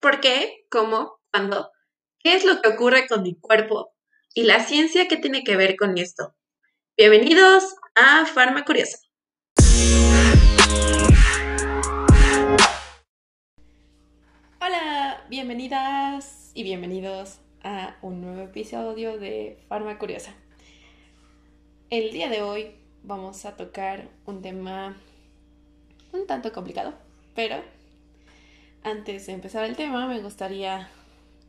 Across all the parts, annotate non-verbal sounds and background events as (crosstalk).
¿Por qué? ¿Cómo? ¿Cuándo? ¿Qué es lo que ocurre con mi cuerpo? ¿Y la ciencia qué tiene que ver con esto? Bienvenidos a Farma Curiosa. Hola, bienvenidas y bienvenidos a un nuevo episodio de Farma Curiosa. El día de hoy vamos a tocar un tema un tanto complicado, pero antes de empezar el tema me gustaría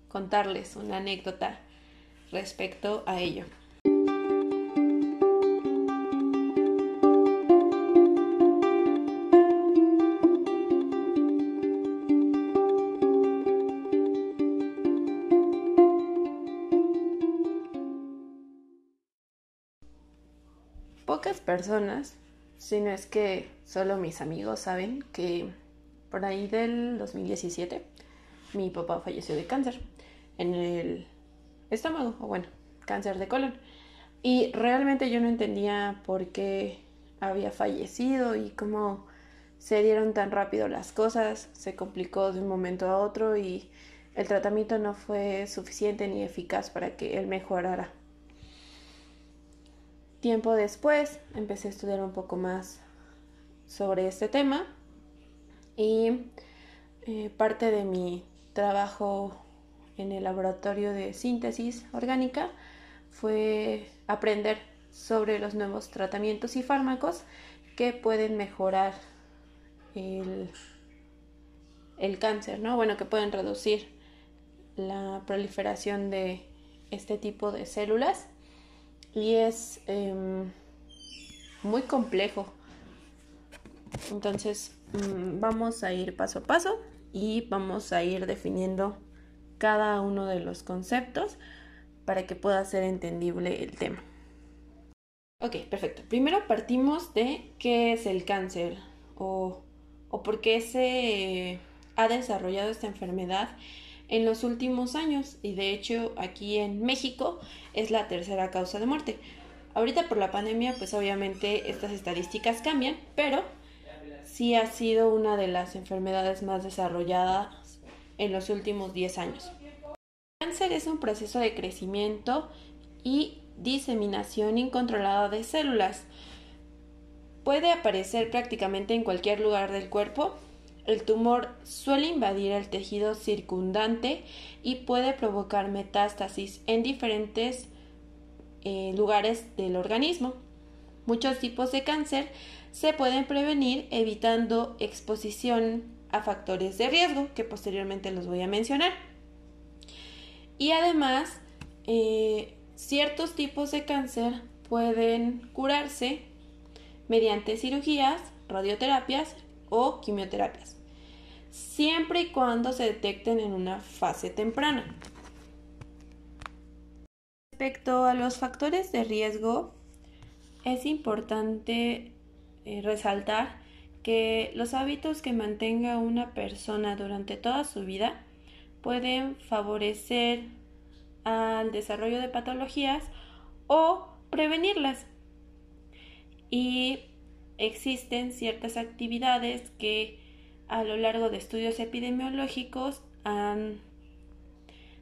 contarles una anécdota respecto a ello. Pocas personas, si no es que solo mis amigos saben que por ahí del 2017 mi papá falleció de cáncer en el estómago, o bueno, cáncer de colon. Y realmente yo no entendía por qué había fallecido y cómo se dieron tan rápido las cosas, se complicó de un momento a otro y el tratamiento no fue suficiente ni eficaz para que él mejorara. Tiempo después empecé a estudiar un poco más sobre este tema y eh, parte de mi trabajo en el laboratorio de síntesis orgánica fue aprender sobre los nuevos tratamientos y fármacos que pueden mejorar el, el cáncer, ¿no? Bueno, que pueden reducir la proliferación de este tipo de células y es em, muy complejo. Entonces, vamos a ir paso a paso y vamos a ir definiendo cada uno de los conceptos para que pueda ser entendible el tema. Ok, perfecto. Primero partimos de qué es el cáncer o, o por qué se ha desarrollado esta enfermedad en los últimos años y de hecho aquí en México es la tercera causa de muerte. Ahorita por la pandemia pues obviamente estas estadísticas cambian, pero sí ha sido una de las enfermedades más desarrolladas en los últimos 10 años. El cáncer es un proceso de crecimiento y diseminación incontrolada de células. Puede aparecer prácticamente en cualquier lugar del cuerpo. El tumor suele invadir el tejido circundante y puede provocar metástasis en diferentes eh, lugares del organismo. Muchos tipos de cáncer se pueden prevenir evitando exposición a factores de riesgo, que posteriormente los voy a mencionar. Y además, eh, ciertos tipos de cáncer pueden curarse mediante cirugías, radioterapias o quimioterapias, siempre y cuando se detecten en una fase temprana. Respecto a los factores de riesgo, es importante eh, resaltar que los hábitos que mantenga una persona durante toda su vida pueden favorecer al desarrollo de patologías o prevenirlas. Y existen ciertas actividades que a lo largo de estudios epidemiológicos han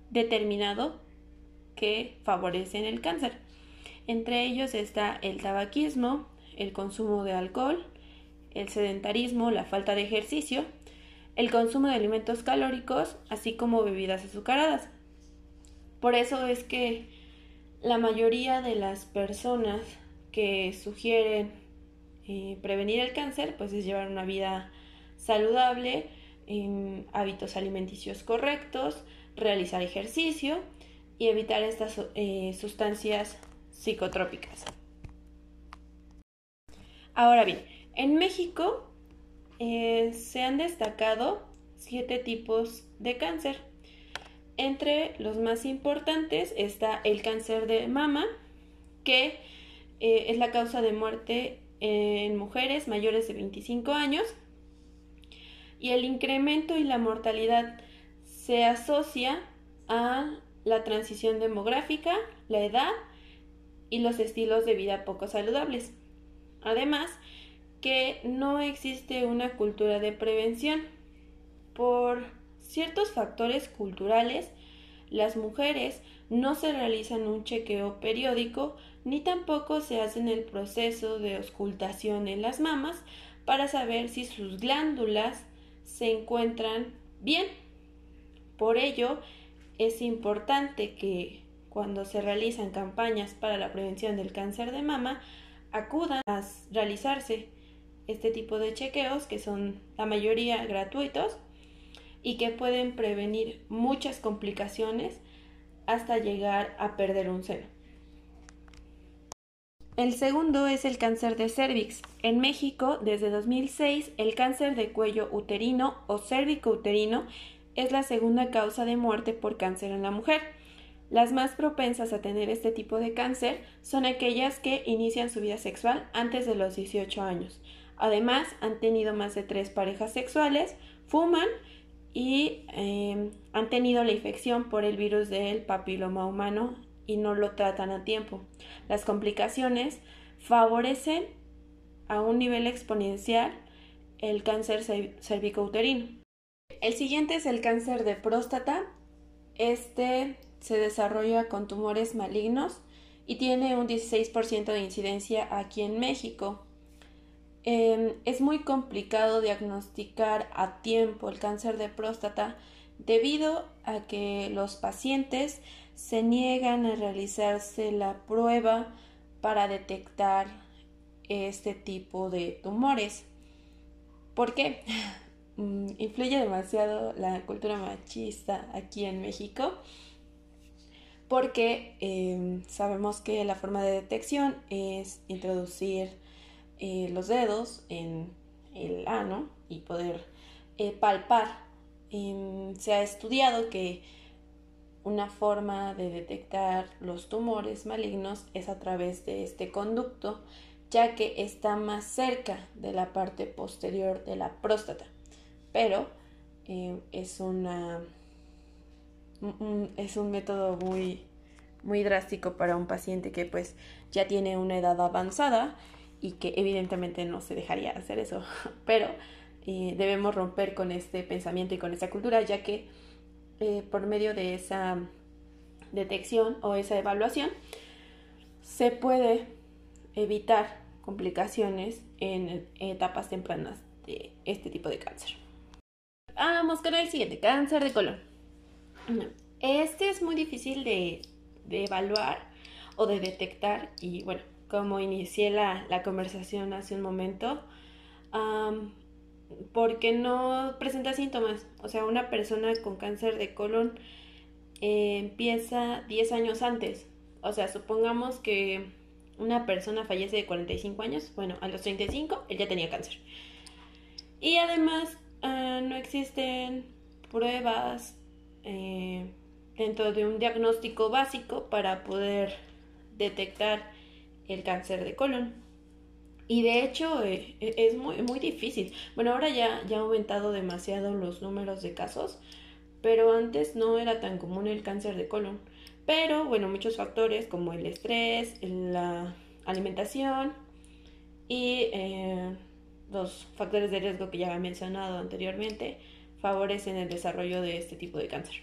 determinado que favorecen el cáncer. Entre ellos está el tabaquismo, el consumo de alcohol, el sedentarismo, la falta de ejercicio, el consumo de alimentos calóricos, así como bebidas azucaradas. Por eso es que la mayoría de las personas que sugieren eh, prevenir el cáncer, pues es llevar una vida saludable, en hábitos alimenticios correctos, realizar ejercicio y evitar estas eh, sustancias psicotrópicas. Ahora bien, en México eh, se han destacado siete tipos de cáncer. Entre los más importantes está el cáncer de mama, que eh, es la causa de muerte en mujeres mayores de 25 años. Y el incremento y la mortalidad se asocia a la transición demográfica, la edad y los estilos de vida poco saludables. Además, que no existe una cultura de prevención. Por ciertos factores culturales, las mujeres no se realizan un chequeo periódico ni tampoco se hacen el proceso de auscultación en las mamas para saber si sus glándulas se encuentran bien. Por ello, es importante que cuando se realizan campañas para la prevención del cáncer de mama, acudan a realizarse este tipo de chequeos que son la mayoría gratuitos y que pueden prevenir muchas complicaciones hasta llegar a perder un seno. El segundo es el cáncer de cervix. En México, desde 2006, el cáncer de cuello uterino o cérvico-uterino es la segunda causa de muerte por cáncer en la mujer. Las más propensas a tener este tipo de cáncer son aquellas que inician su vida sexual antes de los 18 años. Además, han tenido más de tres parejas sexuales, fuman y eh, han tenido la infección por el virus del papiloma humano y no lo tratan a tiempo. Las complicaciones favorecen a un nivel exponencial el cáncer cervicouterino. El siguiente es el cáncer de próstata. Este se desarrolla con tumores malignos y tiene un 16% de incidencia aquí en México. Em, es muy complicado diagnosticar a tiempo el cáncer de próstata debido a que los pacientes se niegan a realizarse la prueba para detectar este tipo de tumores. ¿Por qué? (laughs) Mm, influye demasiado la cultura machista aquí en México porque em, sabemos que la forma de detección es introducir eh, los dedos en el ano y poder eh, palpar. Em, se ha estudiado que una forma de detectar los tumores malignos es a través de este conducto, ya que está más cerca de la parte posterior de la próstata. Pero eh, es una es un método muy muy drástico para un paciente que pues ya tiene una edad avanzada y que evidentemente no se dejaría hacer eso, (laughs) pero eh, debemos romper con este pensamiento y con esta cultura, ya que eh, por medio de esa detección o esa evaluación, se puede evitar complicaciones en etapas tempranas de este tipo de cáncer. Vamos con el siguiente, cáncer de colon. Este es muy difícil de, evaluar o de detectar y bueno, como inicié la, conversación hace un momento, porque no presenta síntomas. O sea, una persona con cáncer de colon eh, empieza 10 años antes. O sea, supongamos que una persona fallece de 45 años, bueno, a los 35 él ya tenía cáncer. Y además ah, no existen pruebas eh, dentro de un diagnóstico básico para poder detectar el cáncer de colon. Y de hecho eh, e, es muy, muy difícil. Bueno, ahora ya, ya ha aumentado demasiado los números de casos, pero antes no era tan común el cáncer de colon. Pero bueno, muchos factores como el estrés, la alimentación y eh, los factores de riesgo que ya he mencionado anteriormente favorecen el desarrollo de este tipo de cáncer.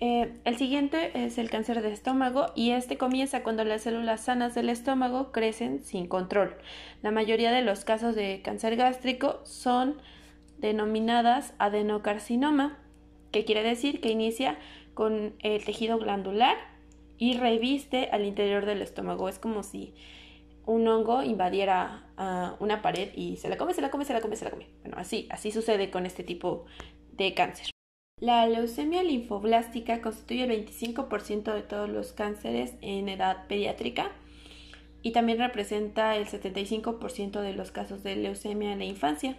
Eh, el siguiente es el cáncer de estómago y este comienza cuando las células sanas del estómago crecen sin control. La mayoría de los casos de cáncer gástrico son denominadas adenocarcinoma, que quiere decir que inicia con el tejido glandular y reviste al interior del estómago. Es como si un hongo invadiera una pared y se la come, se la come, se la come, se la come. Bueno, así, así sucede con este tipo de cáncer. La leucemia linfoblástica constituye el 25% de todos los cánceres en edad pediátrica y también representa el 75% de los casos de leucemia en la infancia.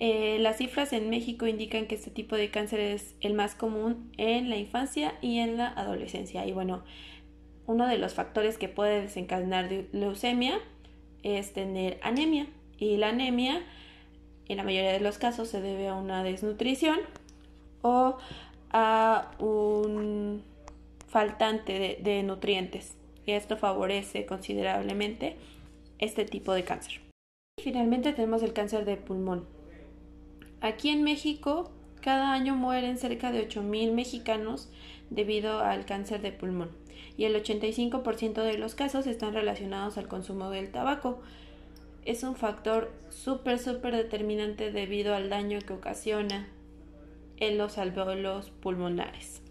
Eh, las cifras en México indican que este tipo de cáncer es el más común en la infancia y en la adolescencia. Y bueno, uno de los factores que puede desencadenar leucemia es tener anemia. Y la anemia, en la mayoría de los casos, se debe a una desnutrición o a un faltante de, nutrientes. Y esto favorece considerablemente este tipo de cáncer. Finalmente tenemos el cáncer de pulmón. Aquí en México, cada año mueren cerca de 8.000 mexicanos debido al cáncer de pulmón y el 85% de los casos están relacionados al consumo del tabaco. Es un factor súper, súper determinante debido al daño que ocasiona en los alveolos pulmonares.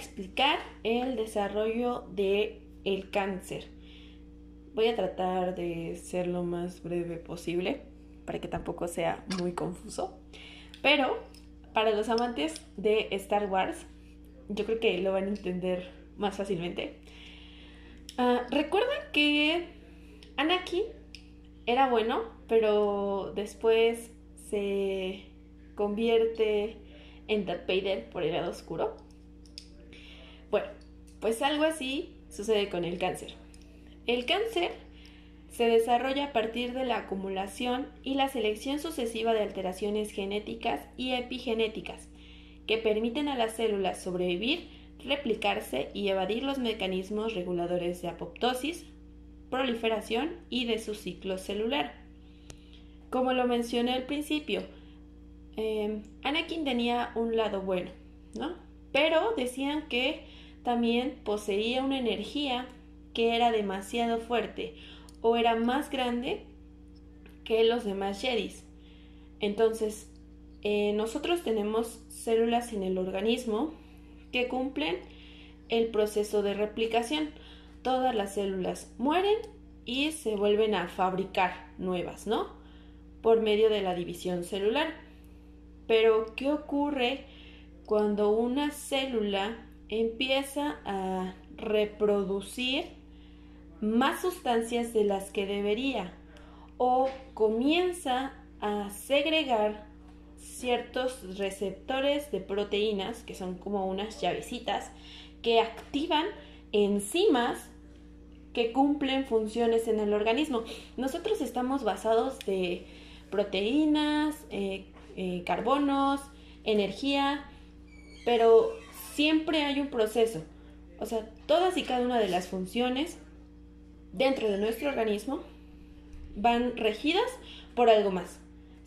Explicar el desarrollo del el cáncer. Voy a tratar de ser lo más breve posible para que tampoco sea muy confuso. Pero para los amantes de Star Wars, yo creo que lo van a entender más fácilmente. Uh, Recuerdan que Anakin era bueno, pero después se convierte en Darth Vader por el lado oscuro. Bueno, pues algo así sucede con el cáncer. El cáncer se desarrolla a partir de la acumulación y la selección sucesiva de alteraciones genéticas y epigenéticas que permiten a las células sobrevivir, replicarse y evadir los mecanismos reguladores de apoptosis, proliferación y de su ciclo celular. Como lo mencioné al principio, eh, Anakin tenía un lado bueno, ¿no? Pero decían que también poseía una energía que era demasiado fuerte o era más grande que los demás Jedis. Entonces, eh, nosotros tenemos células en el organismo que cumplen el proceso de replicación. Todas las células mueren y se vuelven a fabricar nuevas, ¿no? Por medio de la división celular. Pero, ¿qué ocurre cuando una célula empieza a reproducir más sustancias de las que debería o comienza a segregar ciertos receptores de proteínas, que son como unas llavecitas, que activan enzimas que cumplen funciones en el organismo. Nosotros estamos basados de proteínas, eh, eh, carbonos, energía, pero siempre hay un proceso. O sea, todas y cada una de las funciones dentro de nuestro organismo van regidas por algo más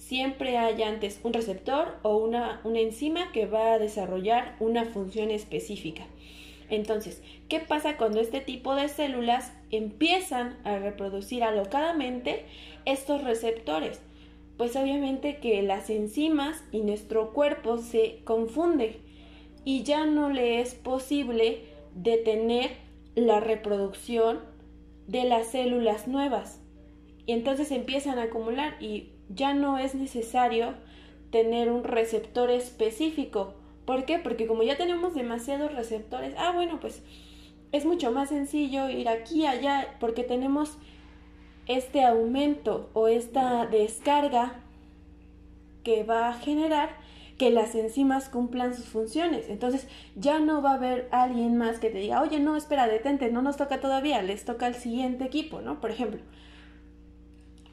siempre hay antes un receptor o una, enzima que va a desarrollar una función específica. Entonces, ¿qué pasa cuando este tipo de células empiezan a reproducir alocadamente estos receptores? Pues obviamente que las enzimas y nuestro cuerpo se confunden y ya no le es posible detener la reproducción de las células nuevas. Y entonces empiezan a acumular y ya no es necesario tener un receptor específico. ¿Por qué? Porque como ya tenemos demasiados receptores, ah, bueno, pues es mucho más sencillo ir aquí, allá, porque tenemos este aumento o esta descarga que va a generar que las enzimas cumplan sus funciones. Entonces ya no va a haber alguien más que te diga, oye, no, espera, detente, no nos toca todavía, les toca al siguiente equipo, ¿no? Por ejemplo.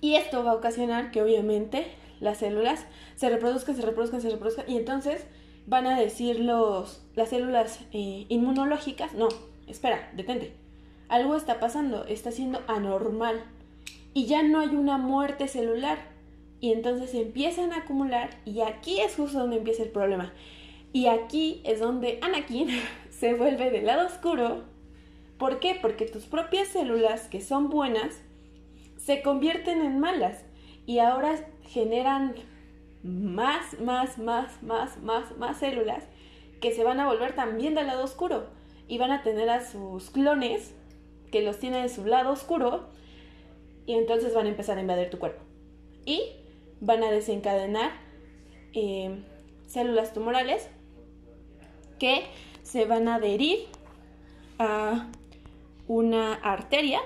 Y esto va a ocasionar que obviamente las células se reproduzcan, se reproduzcan, se reproduzcan y entonces van a decir los, las células eh, inmunológicas, no, espera, detente, algo está pasando, está siendo anormal y ya no hay una muerte celular y entonces empiezan a acumular y aquí es justo donde empieza el problema y aquí es donde Anakin (laughs) se vuelve del lado oscuro. ¿Por qué? Porque tus propias células que son buenas se convierten en malas y ahora generan más, más, más, más, más, más células que se van a volver también del lado oscuro y van a tener a sus clones que los tienen en su lado oscuro y entonces van a empezar a invadir tu cuerpo y van a desencadenar eh, células tumorales que se van a adherir a una arteria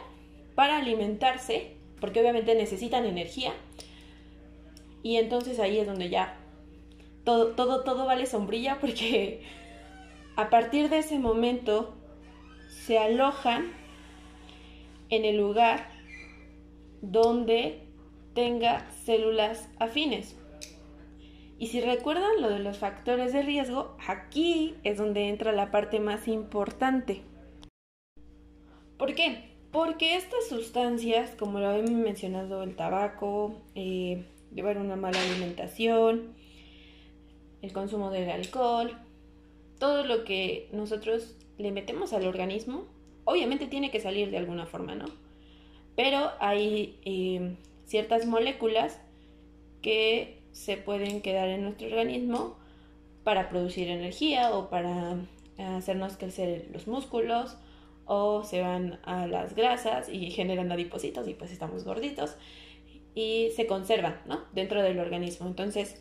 para alimentarse porque obviamente necesitan energía. Y entonces ahí es donde ya todo, todo, todo vale sombrilla (laughs) porque a partir de ese momento se alojan en el lugar donde tenga células afines. Y si recuerdan lo de los factores de riesgo, aquí es donde entra la parte más importante. ¿Por qué? Porque estas sustancias, como lo habíamos mencionado, el tabaco, eh, llevar una mala alimentación, el consumo del alcohol, todo lo que nosotros le metemos al organismo, obviamente tiene que salir de alguna forma, ¿no? Pero hay eh, ciertas moléculas que se pueden quedar en nuestro organismo para producir energía o para hacernos crecer los músculos o se van a las grasas y generan adipocitos y pues estamos gorditos y se conservan ¿no? dentro del organismo. Entonces,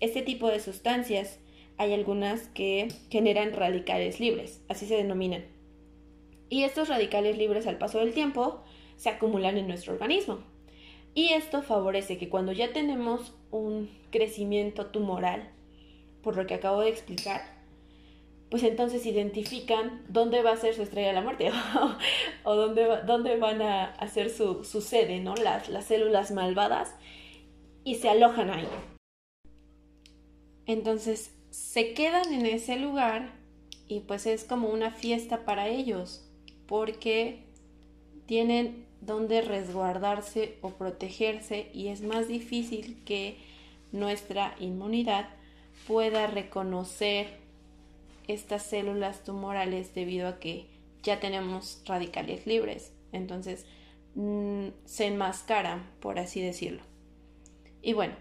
este tipo de sustancias hay algunas que generan radicales libres, así se denominan. Y estos radicales libres al paso del tiempo se acumulan en nuestro organismo. Y esto favorece que cuando ya tenemos un crecimiento tumoral, por lo que acabo de explicar, pues entonces identifican dónde va a ser su estrella de la muerte (laughs) o, dónde, dónde, van a hacer su, su sede, ¿no? Las, las células malvadas y se alojan ahí. Entonces se quedan en ese lugar y pues es como una fiesta para ellos porque tienen donde resguardarse o protegerse y es más difícil que nuestra inmunidad pueda reconocer estas células tumorales debido a que ya tenemos radicales libres. Entonces mm, se enmascaran, por así decirlo. Y bueno,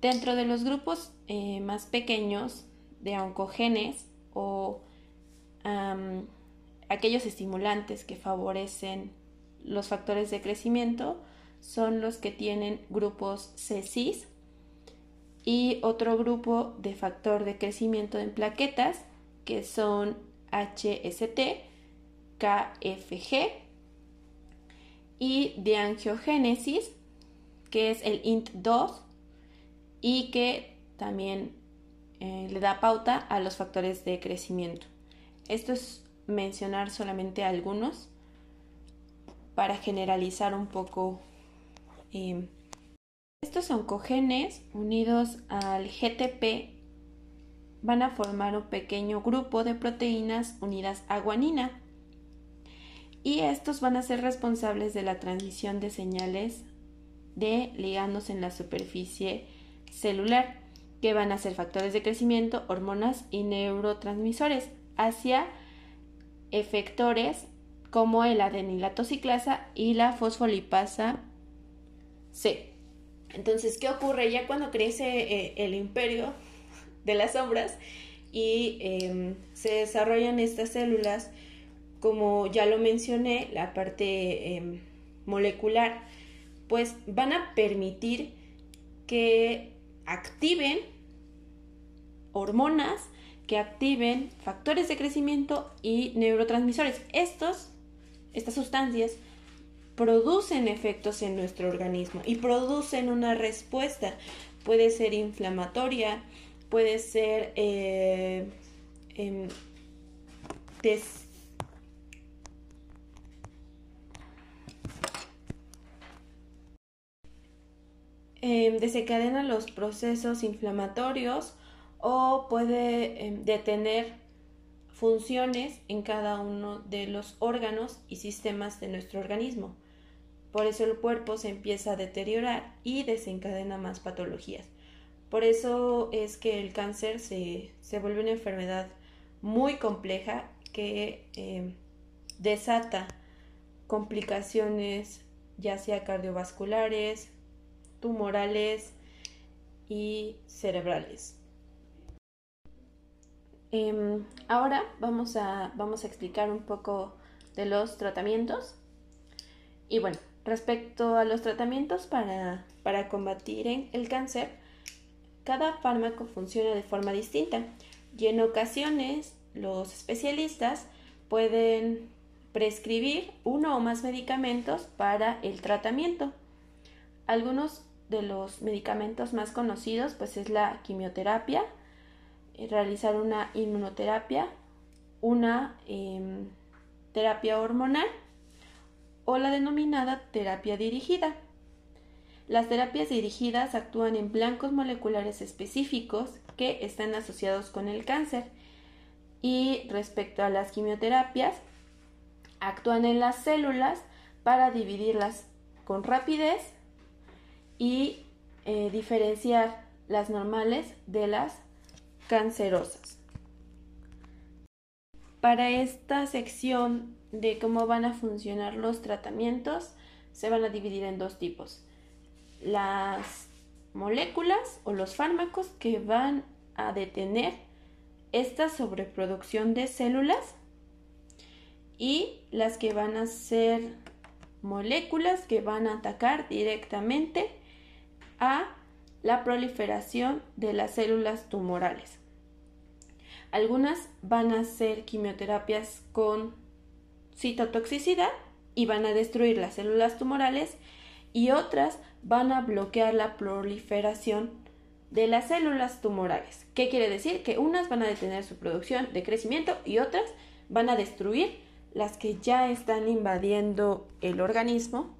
dentro de los grupos eh, más pequeños de oncogenes o aquellos estimulantes que favorecen los factores de crecimiento son los que tienen grupos C-CIS y otro grupo de factor de crecimiento en plaquetas que son HST, KFG y de angiogénesis que es el INT2 y que también eh, le da pauta a los factores de crecimiento. Esto es mencionar solamente algunos para generalizar un poco. Eh, estos oncogenes unidos al GTP van a formar un pequeño grupo de proteínas unidas a guanina y estos van a ser responsables de la transmisión de señales de ligandos en la superficie celular que van a ser factores de crecimiento, hormonas y neurotransmisores hacia efectores como el adenilato ciclasa y la fosfolipasa C. Entonces, ¿qué ocurre? Ya cuando crece eh, el imperio de las sombras y em, se desarrollan estas células, como ya lo mencioné, la parte em, molecular, pues van a permitir que activen hormonas, que activen factores de crecimiento y neurotransmisores. Estos estas sustancias producen efectos en nuestro organismo y producen una respuesta. Puede ser inflamatoria, puede ser eh, em, em, desencadena los procesos inflamatorios o puede em, detener funciones en cada uno de los órganos y sistemas de nuestro organismo. Por eso el cuerpo se empieza a deteriorar y desencadena más patologías. Por eso es que el cáncer se, vuelve una enfermedad muy compleja que eh, desata complicaciones ya sea cardiovasculares, tumorales y cerebrales. Em, ahora vamos a, vamos a explicar un poco de los tratamientos. Y bueno, respecto a los tratamientos para, para combatir el cáncer, cada fármaco funciona de forma distinta y en ocasiones los especialistas pueden prescribir uno o más medicamentos para el tratamiento. Algunos de los medicamentos más conocidos pues es la quimioterapia, realizar una inmunoterapia, una em, terapia hormonal o la denominada terapia dirigida. Las terapias dirigidas actúan en blancos moleculares específicos que están asociados con el cáncer. Y respecto a las quimioterapias, actúan en las células para dividirlas con rapidez y eh, diferenciar las normales de las cancerosas. Para esta sección de cómo van a funcionar los tratamientos, se van a dividir en dos tipos. Las moléculas o los fármacos que van a detener esta sobreproducción de células y las que van a ser moléculas que van a atacar directamente a la proliferación de las células tumorales. Algunas van a ser quimioterapias con citotoxicidad y van a destruir las células tumorales y otras van a bloquear la proliferación de las células tumorales. ¿Qué quiere decir? Que unas van a detener su producción de crecimiento y otras van a destruir las que ya están invadiendo el organismo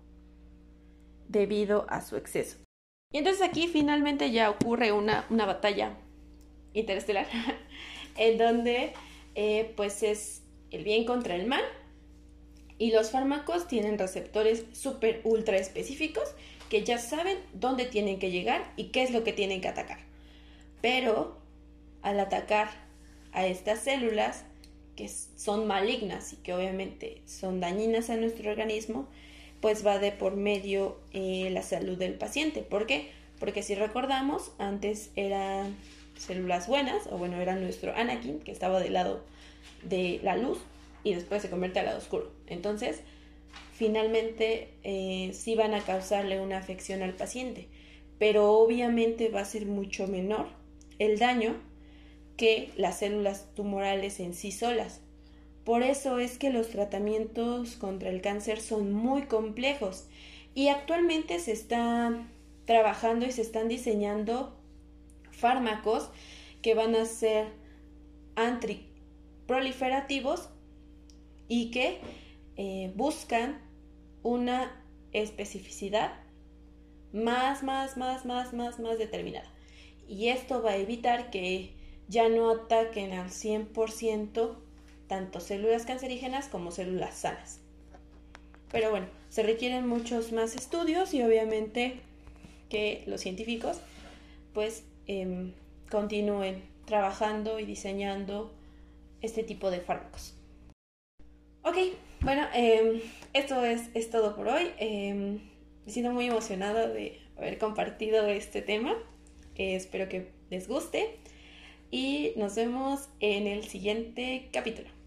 debido a su exceso. Y entonces aquí finalmente ya ocurre una, batalla interestelar (laughs) en donde eh, pues es el bien contra el mal y los fármacos tienen receptores súper ultra específicos que ya saben dónde tienen que llegar y qué es lo que tienen que atacar. Pero al atacar a estas células que son malignas y que obviamente son dañinas a nuestro organismo, pues va de por medio eh, la salud del paciente. ¿Por qué? Porque si recordamos, antes eran células buenas, o bueno, era nuestro Anakin, que estaba del lado de la luz, y después se convierte al lado oscuro. Entonces, finalmente eh, sí van a causarle una afección al paciente, pero obviamente va a ser mucho menor el daño que las células tumorales en sí solas. Por eso es que los tratamientos contra el cáncer son muy complejos y actualmente se está trabajando y se están diseñando fármacos que van a ser antiproliferativos y que eh, buscan una especificidad más, más, más, más, más, más determinada. Y esto va a evitar que ya no ataquen al 100% tanto células cancerígenas como células sanas. Pero bueno, se requieren muchos más estudios y obviamente que los científicos pues em, continúen trabajando y diseñando este tipo de fármacos. Ok, bueno, em, esto es, es, todo por hoy. Eh, me siento muy emocionada de haber compartido este tema. espero que les guste y nos vemos en el siguiente capítulo.